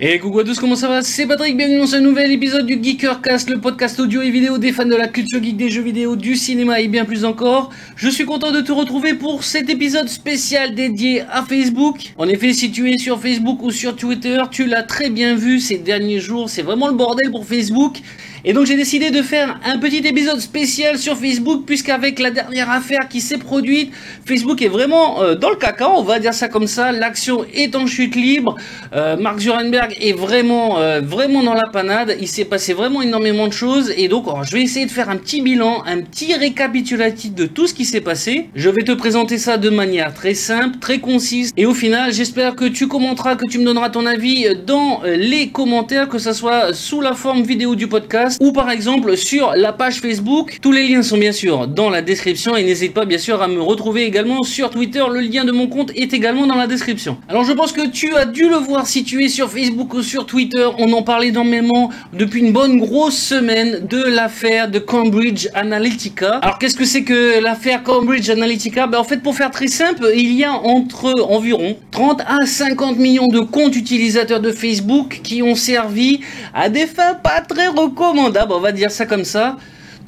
Et coucou à tous, comment ça va? C'est Patrick, bienvenue dans ce nouvel épisode du Geekercast, le podcast audio et vidéo des fans de la culture geek, des jeux vidéo, du cinéma et bien plus encore. Je suis content de te retrouver pour cet épisode spécial dédié à Facebook. En effet, si tu es sur Facebook ou sur Twitter, tu l'as très bien vu ces derniers jours, c'est vraiment le bordel pour Facebook. Et donc j'ai décidé de faire un petit épisode spécial sur Facebook puisqu'avec la dernière affaire qui s'est produite, Facebook est vraiment euh, dans le caca, on va dire ça comme ça. L'action est en chute libre. Euh, Mark Zuckerberg est vraiment, euh, vraiment dans la panade. Il s'est passé vraiment énormément de choses et donc je vais essayer de faire un petit bilan, un petit récapitulatif de tout ce qui s'est passé. Je vais te présenter ça de manière très simple, très concise et au final j'espère que tu commenteras, que tu me donneras ton avis dans les commentaires, que ce soit sous la forme vidéo du podcast ou par exemple sur la page Facebook. Tous les liens sont bien sûr dans la description et n'hésite pas bien sûr à me retrouver également sur Twitter. Le lien de mon compte est également dans la description. Alors je pense que tu as dû le voir si tu es sur Facebook ou sur Twitter. On en parlait énormément depuis une bonne grosse semaine de l'affaire de Cambridge Analytica. Alors qu'est-ce que c'est que l'affaire Cambridge Analytica? Ben, En fait pour faire très simple, il y a entre environ 30 à 50 millions de comptes utilisateurs de Facebook qui ont servi à des fins pas très recommandables on va dire ça comme ça.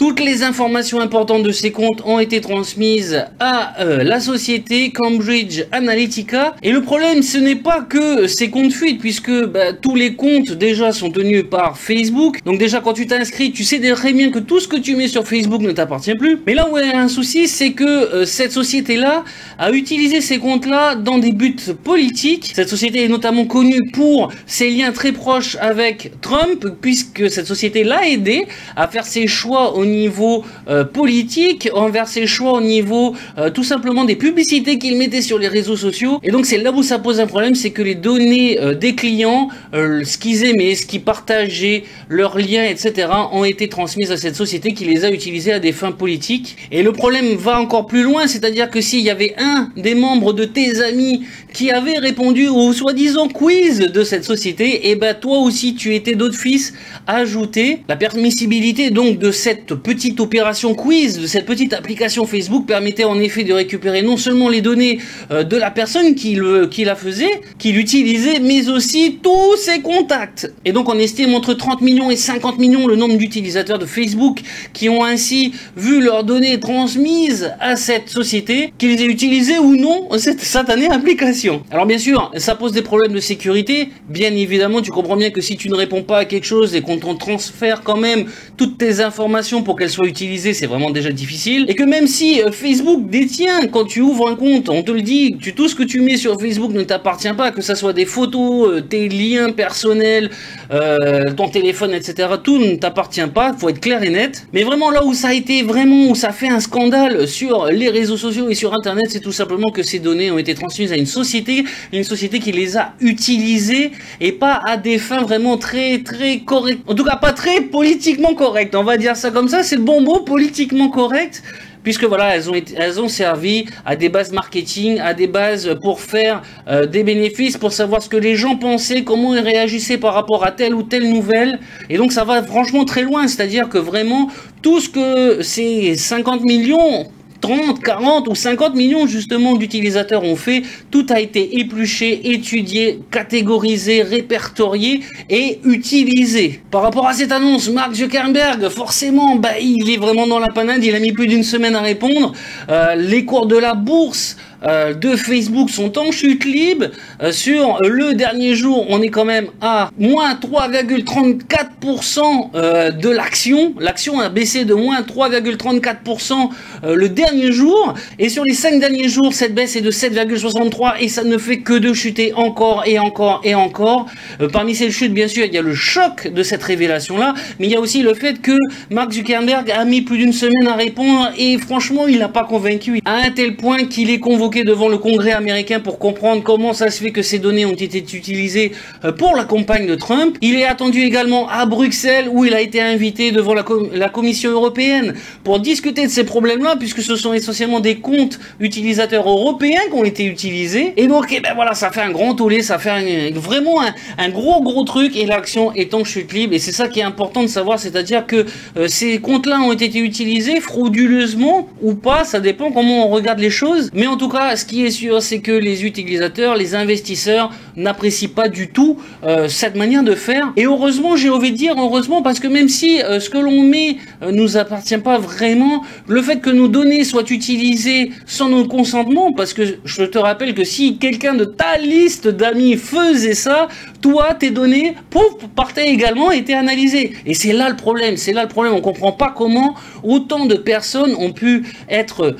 Toutes les informations importantes de ces comptes ont été transmises à euh, la société Cambridge Analytica. Et le problème, ce n'est pas que ces comptes fuitent, puisque bah, tous les comptes déjà sont tenus par Facebook. Donc déjà, quand tu t'inscris, tu sais très bien que tout ce que tu mets sur Facebook ne t'appartient plus. Mais là où il y a un souci, c'est que euh, cette société-là a utilisé ces comptes-là dans des buts politiques. Cette société est notamment connue pour ses liens très proches avec Trump, puisque cette société l'a aidé à faire ses choix au niveau euh, politique, envers ses choix au niveau euh, tout simplement des publicités qu'il mettait sur les réseaux sociaux. Et donc c'est là où ça pose un problème, c'est que les données euh, des clients, ce qu'ils aimaient, ce qu'ils partageaient, leurs liens, etc., ont été transmises à cette société qui les a utilisées à des fins politiques. Et le problème va encore plus loin, c'est-à-dire que s'il y avait un des membres de tes amis qui avait répondu au soi-disant quiz de cette société, et eh ben toi aussi tu étais d'autres fils ajouté la permissibilité donc de cette petite opération quiz, cette petite application Facebook permettait en effet de récupérer non seulement les données euh, de la personne qui, qui la faisait, qui l'utilisait, mais aussi tous ses contacts. Et donc on estime entre 30 millions et 50 millions le nombre d'utilisateurs de Facebook qui ont ainsi vu leurs données transmises à cette société, qu'ils aient utilisé ou non cette satanée application. Alors bien sûr, ça pose des problèmes de sécurité. Bien évidemment, tu comprends bien que si tu ne réponds pas à quelque chose et qu'on te transfère quand même toutes tes informations pour qu'elles soient utilisées, c'est vraiment déjà difficile. Et que même si euh, Facebook détient, quand tu ouvres un compte, on te le dit, tout ce que tu mets sur Facebook ne t'appartient pas, que ça soit des photos, euh, tes liens personnels, euh, ton téléphone, etc. Tout ne t'appartient pas, faut être clair et net. Mais vraiment là où ça a été vraiment, où ça fait un scandale sur les réseaux sociaux et sur Internet, c'est tout simplement que ces données ont été transmises à une société, une société qui les a utilisées et pas à des fins vraiment très très correctes. En tout cas pas très politiquement correctes, on va dire ça comme ça, c'est le bon mot, politiquement correct puisque voilà, elles ont, elles ont servi à des bases marketing, à des bases pour faire euh, des bénéfices, pour savoir ce que les gens pensaient, comment ils réagissaient par rapport à telle ou telle nouvelle. Et donc ça va franchement très loin, c'est-à-dire que vraiment tout ce que ces 50 millions 30, 40 ou 50 millions justement d'utilisateurs ont fait. Tout a été épluché, étudié, catégorisé, répertorié et utilisé. Par rapport à cette annonce, Mark Zuckerberg, forcément, bah, il est vraiment dans la panade. Il a mis plus d'une semaine à répondre. Euh, les cours de la bourse euh, de Facebook sont en chute libre. Euh, sur le dernier jour, on est quand même à moins 3,34% euh, de l'action. L'action a baissé de moins 3,34% le dernier jour. Et sur les 5 derniers jours, cette baisse est de 7,63% et ça ne fait que de chuter encore et encore et encore. parmi ces chutes, bien sûr, il y a le choc de cette révélation-là, mais il y a aussi le fait que Mark Zuckerberg a mis plus d'une semaine à répondre et franchement, il n'a pas convaincu à un tel point qu'il est convoqué devant le Congrès américain pour comprendre comment ça se fait que ces données ont été utilisées euh, pour la campagne de Trump. Il est attendu également à Bruxelles où il a été invité devant la, Commission européenne pour discuter de ces problèmes-là puisque ce sont essentiellement des comptes utilisateurs européens qui ont été utilisés. Et donc, eh ben voilà, ça fait un grand tollé, ça fait vraiment un, gros gros truc et l'action est en chute libre. Et c'est ça qui est important de savoir, c'est-à-dire que euh, ces comptes-là ont été utilisés frauduleusement ou pas, ça dépend comment on regarde les choses. Mais en tout cas, ce qui est sûr, c'est que les utilisateurs, les investisseurs n'apprécient pas du tout euh, cette manière de faire. Et heureusement, j'ai envie de dire heureusement, parce que même si euh, ce que l'on met euh, nous appartient pas vraiment, le fait que nos données soient utilisées sans notre consentement, parce que je te rappelle que si quelqu'un de ta liste d'amis faisait ça, toi, tes données, pouf, partaient également et étaient analysées. Et c'est là le problème, c'est là le problème. On comprend pas comment autant de personnes ont pu être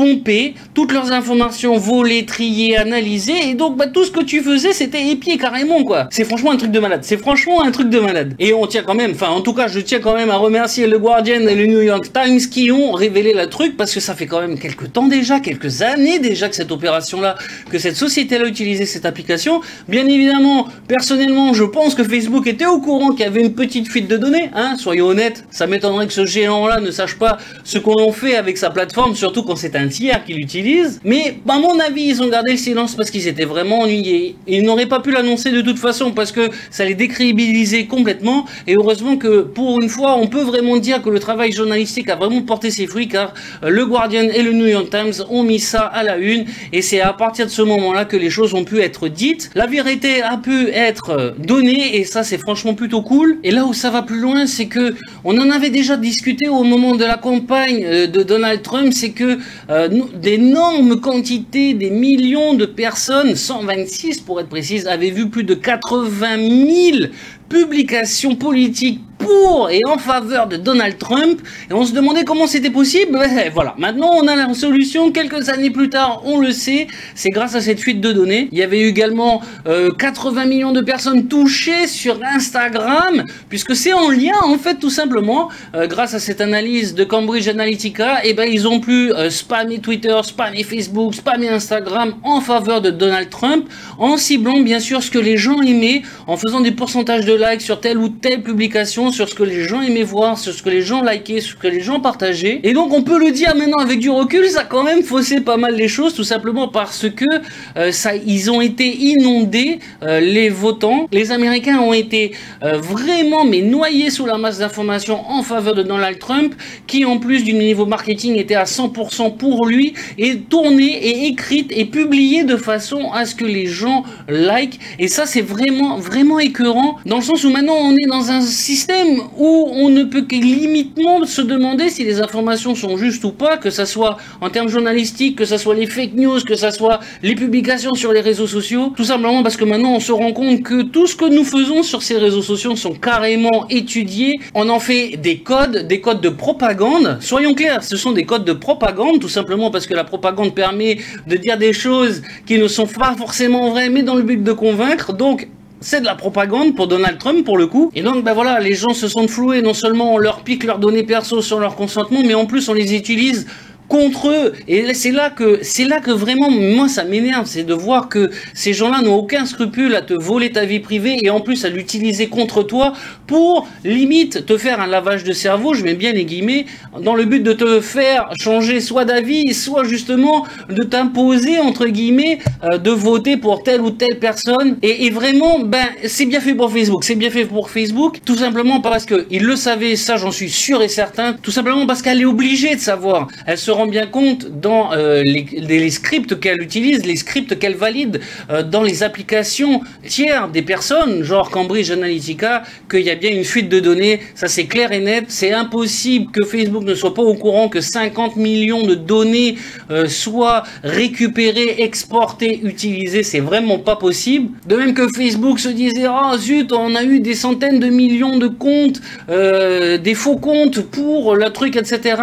pomper, toutes leurs informations volées, triées, analysées, et donc bah, tout ce que tu faisais, c'était épier carrément, quoi. C'est franchement un truc de malade. C'est franchement un truc de malade. Et on tient quand même, enfin en tout cas, je tiens quand même à remercier le Guardian et le New York Times qui ont révélé le truc, parce que ça fait quand même quelques temps déjà, quelques années déjà que cette opération-là, que cette société-là utilisait cette application. Bien évidemment, personnellement, je pense que Facebook était au courant qu'il y avait une petite fuite de données, hein, soyons honnêtes. Ça m'étonnerait que ce géant-là ne sache pas ce qu'on fait avec sa plateforme, surtout quand c'est un tiers qui l'utilise. Mais à mon avis, ils ont gardé le silence parce qu'ils étaient vraiment ennuyés. Ils n'auraient pas pu l'annoncer de toute façon parce que ça les décrédibilisait complètement. Et heureusement que pour une fois, on peut vraiment dire que le travail journalistique a vraiment porté ses fruits car euh, le Guardian et le New York Times ont mis ça à la une. Et c'est à partir de ce moment-là que les choses ont pu être dites. La vérité a pu être euh, donnée et ça c'est franchement plutôt cool. Et là où ça va plus loin, c'est que on en avait déjà discuté au moment de la campagne euh, de Donald Trump, c'est que d'énormes quantités, des millions de personnes, 126 pour être précise, avaient vu plus de 80 000 publications politiques pour et en faveur de Donald Trump. Et on se demandait comment c'était possible. voilà, maintenant on a la solution. Quelques années plus tard, on le sait, c'est grâce à cette fuite de données. Il y avait également 80 euh, millions de personnes touchées sur Instagram, puisque c'est en lien en fait tout simplement, euh, grâce à cette analyse de Cambridge Analytica, et eh ben ils ont pu euh, spammer Twitter, spammer Facebook, spammer Instagram en faveur de Donald Trump, en ciblant bien sûr ce que les gens aimaient, en faisant des pourcentages de likes sur telle ou telle publication sur ce que les gens aimaient voir, sur ce que les gens likaient, sur ce que les gens partageaient. Et donc on peut le dire maintenant avec du recul, ça a quand même faussé pas mal les choses, tout simplement parce que euh, ça, ils ont été inondés, euh, les votants. Les Américains ont été euh, vraiment mais noyés sous la masse d'informations en faveur de Donald Trump, qui en plus du niveau marketing était à 100% pour lui, et tournée et écrite et publiée de façon à ce que les gens like. Et ça c'est vraiment vraiment écœurant, dans le sens où maintenant on est dans un système où on ne peut que limitement se demander si les informations sont justes ou pas, que ce soit en termes journalistiques, que ce soit les fake news, que ce soit les publications sur les réseaux sociaux, tout simplement parce que maintenant on se rend compte que tout ce que nous faisons sur ces réseaux sociaux sont carrément étudiés, on en fait des codes, des codes de propagande, soyons clairs, ce sont des codes de propagande, tout simplement parce que la propagande permet de dire des choses qui ne sont pas forcément vraies, mais dans le but de convaincre, donc c'est de la propagande pour Donald Trump pour le coup. Et donc ben voilà, les gens se sont floués, non seulement on leur pique leurs données perso sur leur consentement, mais en plus on les utilise contre eux. Et c'est là que c'est là que vraiment moi ça m'énerve, c'est de voir que ces gens-là n'ont aucun scrupule à te voler ta vie privée et en plus à l'utiliser contre toi pour limite te faire un lavage de cerveau, je mets bien les guillemets, dans le but de te faire changer soit d'avis, soit justement de t'imposer entre guillemets euh, de voter pour telle ou telle personne. Et, vraiment, ben c'est bien fait pour Facebook, c'est bien fait pour Facebook, tout simplement parce que il le savait, ça j'en suis sûr et certain, tout simplement parce qu'elle est obligée de savoir. Elle se bien compte dans euh, les, scripts qu'elle utilise, les scripts qu'elle valide euh, dans les applications tiers des personnes, genre Cambridge Analytica, qu'il y a bien une fuite de données. Ça, c'est clair et net. C'est impossible que Facebook ne soit pas au courant que 50 millions de données euh, soient récupérées, exportées, utilisées. C'est vraiment pas possible. De même que Facebook se disait, oh zut, on a eu des centaines de millions de comptes, des faux comptes pour le truc, etc.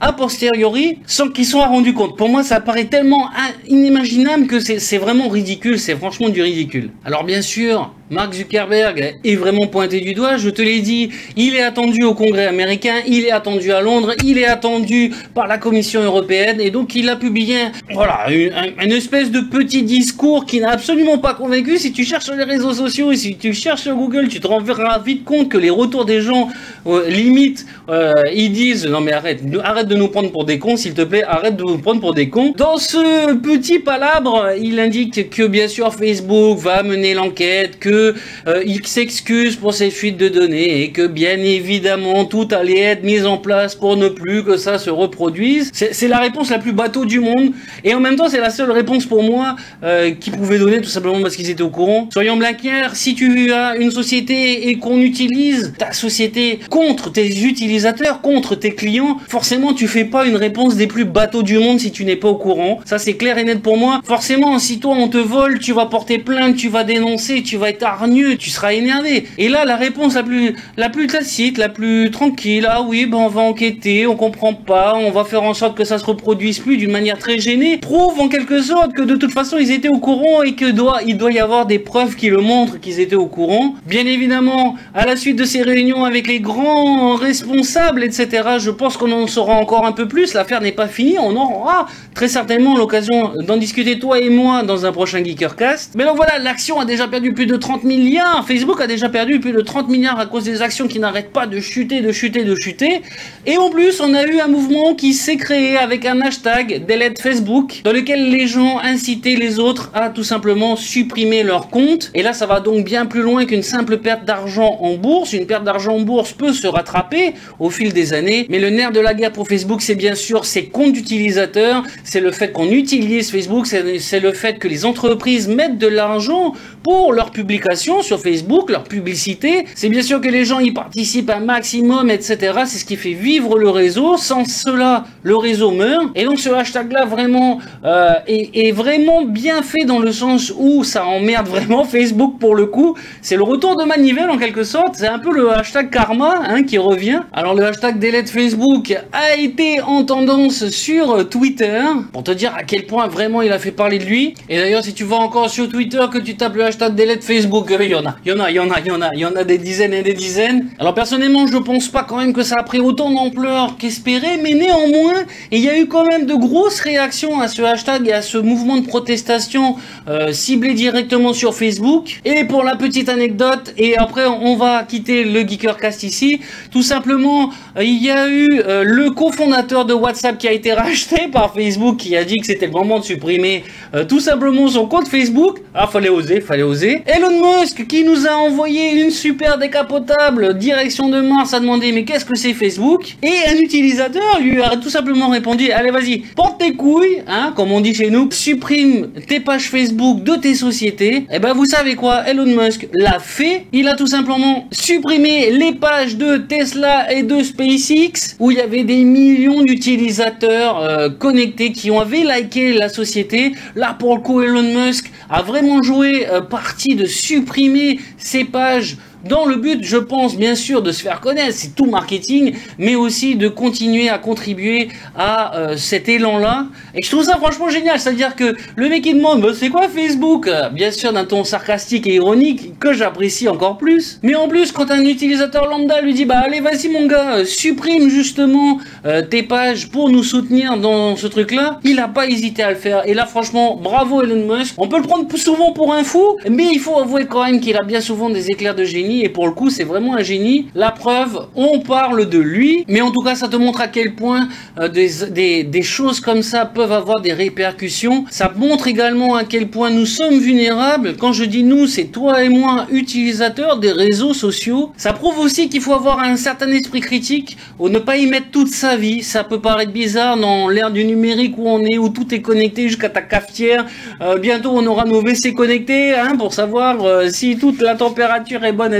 A posteriori, sans qu'ils soient rendus compte. Pour moi, ça paraît tellement inimaginable que c'est vraiment ridicule, c'est franchement du ridicule. Alors bien sûr, Mark Zuckerberg est vraiment pointé du doigt, je te l'ai dit, il est attendu au Congrès américain, il est attendu à Londres, il est attendu par la Commission européenne, et donc il a publié voilà, une, espèce de petit discours qui n'a absolument pas convaincu. Si tu cherches sur les réseaux sociaux et si tu cherches sur Google, tu te rendras vite compte que les retours des gens, euh, limite, euh, ils disent, non mais arrête, arrête de nous prendre pour des cons, s'il te plaît, arrête de nous prendre pour des cons. Dans ce petit palabre, il indique que bien sûr Facebook va mener l'enquête, que euh, il s'excuse pour ces fuites de données et que bien évidemment tout allait être mis en place pour ne plus que ça se reproduise. C'est la réponse la plus bateau du monde et en même temps c'est la seule réponse pour moi euh, qu'ils pouvaient donner tout simplement parce qu'ils étaient au courant. Soyons clairs, si tu as une société et qu'on utilise ta société contre tes utilisateurs, contre tes clients, forcément tu fais pas une réponse des plus bateaux du monde si tu n'es pas au courant. Ça c'est clair et net pour moi. Forcément, si toi on te vole, tu vas porter plainte, tu vas dénoncer, tu vas être hargneux, tu seras énervé. Et là, la réponse la plus, la plus tacite, la plus tranquille, ah oui, ben on va enquêter, on comprend pas, on va faire en sorte que ça se reproduise plus d'une manière très gênée, prouve en quelque sorte que de toute façon ils étaient au courant et que doit, il doit y avoir des preuves qui le montrent qu'ils étaient au courant. Bien évidemment, à la suite de ces réunions avec les grands responsables, etc., je pense qu'on en saura encore un peu plus. L'affaire n'est pas finie, on aura très certainement l'occasion d'en discuter toi et moi dans un prochain Geekercast. Mais donc voilà, l'action a déjà perdu plus de 30 milliards. Facebook a déjà perdu plus de 30 milliards à cause des actions qui n'arrêtent pas de chuter, de chuter, de chuter. Et en plus, on a eu un mouvement qui s'est créé avec un hashtag Delete Facebook dans lequel les gens incitaient les autres à tout simplement supprimer leur compte. Et là, ça va donc bien plus loin qu'une simple perte d'argent en bourse. Une perte d'argent en bourse peut se rattraper au fil des années. Mais le nerf de la guerre pour Facebook, c'est bien sûr ses comptes d'utilisateurs. C'est le fait qu'on utilise Facebook. C'est le fait que les entreprises mettent de l'argent pour leurs sur Facebook, leur publicité. C'est bien sûr que les gens y participent un maximum, etc. C'est ce qui fait vivre le réseau. Sans cela, le réseau meurt. Et donc ce hashtag-là vraiment euh, est, est, vraiment bien fait dans le sens où ça emmerde vraiment Facebook pour le coup. C'est le retour de manivelle en quelque sorte. C'est un peu le hashtag karma hein, qui revient. Alors le hashtag delete Facebook a été en tendance sur Twitter pour te dire à quel point vraiment il a fait parler de lui. Et d'ailleurs si tu vas encore sur Twitter que tu tapes le hashtag delete Facebook, il y en a, il y en a, il y en a, il y en a, il y en a des dizaines et des dizaines. Alors personnellement je pense pas quand même que ça a pris autant d'ampleur qu'espéré, mais néanmoins il y a eu quand même de grosses réactions à ce hashtag et à ce mouvement de protestation euh, ciblé directement sur Facebook. Et pour la petite anecdote, et après on va quitter le Geekercast ici, tout simplement euh, il y a eu euh, le cofondateur de WhatsApp qui a été racheté par Facebook qui a dit que c'était le moment de supprimer tout simplement son compte Facebook. Ah fallait oser, fallait oser. Musk qui nous a envoyé une super décapotable direction de Mars a demandé mais qu'est-ce que c'est Facebook? Et un utilisateur lui a tout simplement répondu allez vas-y porte tes couilles, hein, comme on dit chez nous, supprime tes pages Facebook de tes sociétés. Et eh ben vous savez quoi, Elon Musk l'a fait. Il a tout simplement supprimé les pages de Tesla et de SpaceX où il y avait des millions d'utilisateurs euh, connectés qui ont avait liké la société. Là pour le coup, Elon Musk a vraiment joué euh, partie de supprimer ces pages dans le but, je pense, bien sûr, de se faire connaître, c'est tout marketing, mais aussi de continuer à contribuer à euh, cet élan-là. Et je trouve ça franchement génial, c'est-à-dire que le mec il demande, bah, c'est quoi Facebook? Bien sûr, d'un ton sarcastique et ironique, que j'apprécie encore plus. Mais en plus, quand un utilisateur lambda lui dit, bah allez, vas-y mon gars, euh, supprime justement euh, tes pages pour nous soutenir dans ce truc-là, il n'a pas hésité à le faire. Et là, franchement, bravo Elon Musk. On peut le prendre souvent pour un fou, mais il faut avouer quand même qu'il a bien souvent des éclairs de génie et pour le coup c'est vraiment un génie. La preuve, on parle de lui, mais en tout cas ça te montre à quel point euh, des, choses comme ça peuvent avoir des répercussions. Ça montre également à quel point nous sommes vulnérables. Quand je dis nous, c'est toi et moi, utilisateurs des réseaux sociaux. Ça prouve aussi qu'il faut avoir un certain esprit critique ou ne pas y mettre toute sa vie. Ça peut paraître bizarre dans l'ère du numérique où on est, où tout est connecté jusqu'à ta cafetière. Euh, bientôt on aura nos WC connectés hein, pour savoir euh, si toute la température est bonne.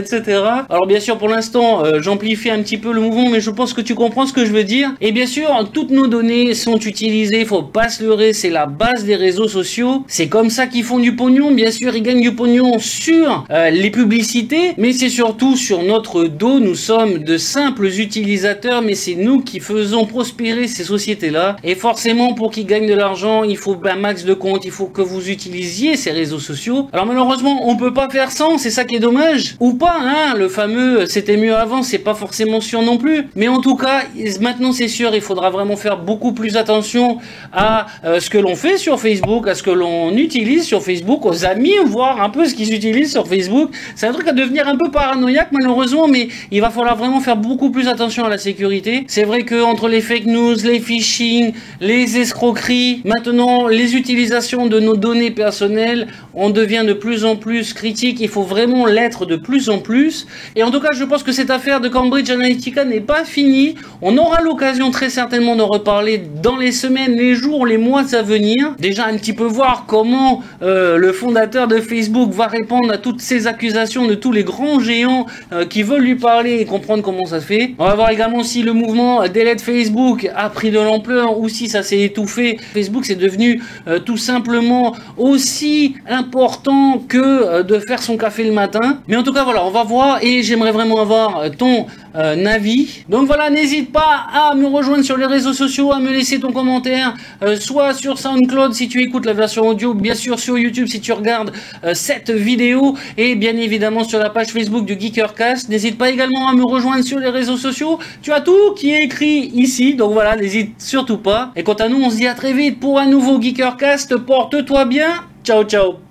Alors bien sûr, pour l'instant, euh, j'amplifie un petit peu le mouvement, mais je pense que tu comprends ce que je veux dire. Et bien sûr, toutes nos données sont utilisées, faut pas se leurrer, c'est la base des réseaux sociaux. C'est comme ça qu'ils font du pognon. Bien sûr, ils gagnent du pognon sur euh, les publicités, mais c'est surtout sur notre dos. Nous sommes de simples utilisateurs, mais c'est nous qui faisons prospérer ces sociétés-là. Et forcément, pour qu'ils gagnent de l'argent, il faut un max de comptes, il faut que vous utilisiez ces réseaux sociaux. Alors malheureusement, on peut pas faire sans, c'est ça qui est dommage. Ou pas, hein le fameux c'était mieux avant, c'est pas forcément sûr non plus. Mais en tout cas, maintenant c'est sûr, il faudra vraiment faire beaucoup plus attention à euh, ce que l'on fait sur Facebook, à ce que l'on utilise sur Facebook, aux amis, voir un peu ce qu'ils utilisent sur Facebook. C'est un truc à devenir un peu paranoïaque malheureusement, mais il va falloir vraiment faire beaucoup plus attention à la sécurité. C'est vrai que entre les fake news, les phishing, les escroqueries, maintenant les utilisations de nos données personnelles, on devient de plus en plus critique, il faut vraiment l'être de plus en plus. Et en tout cas, je pense que cette affaire de Cambridge Analytica n'est pas finie. On aura l'occasion très certainement d'en reparler dans les semaines, les jours, les mois à venir. Déjà un petit peu voir comment euh, le fondateur de Facebook va répondre à toutes ces accusations de tous les grands géants euh, qui veulent lui parler et comprendre comment ça se fait. On va voir également si le mouvement Delete Facebook a pris de l'ampleur ou si ça s'est étouffé. Facebook c'est devenu euh, tout simplement aussi important que de faire son café le matin. Mais en tout cas voilà, on va voir et j'aimerais vraiment avoir ton euh, avis. Donc voilà, n'hésite pas à me rejoindre sur les réseaux sociaux, à me laisser ton commentaire, euh, soit sur SoundCloud si tu écoutes la version audio, bien sûr sur YouTube si tu regardes euh, cette vidéo, et bien évidemment sur la page Facebook du Geekercast. N'hésite pas également à me rejoindre sur les réseaux sociaux. Tu as tout qui est écrit ici, donc voilà, n'hésite surtout pas. Et quant à nous, on se dit à très vite pour un nouveau Geekercast. Porte-toi bien. Ciao, ciao.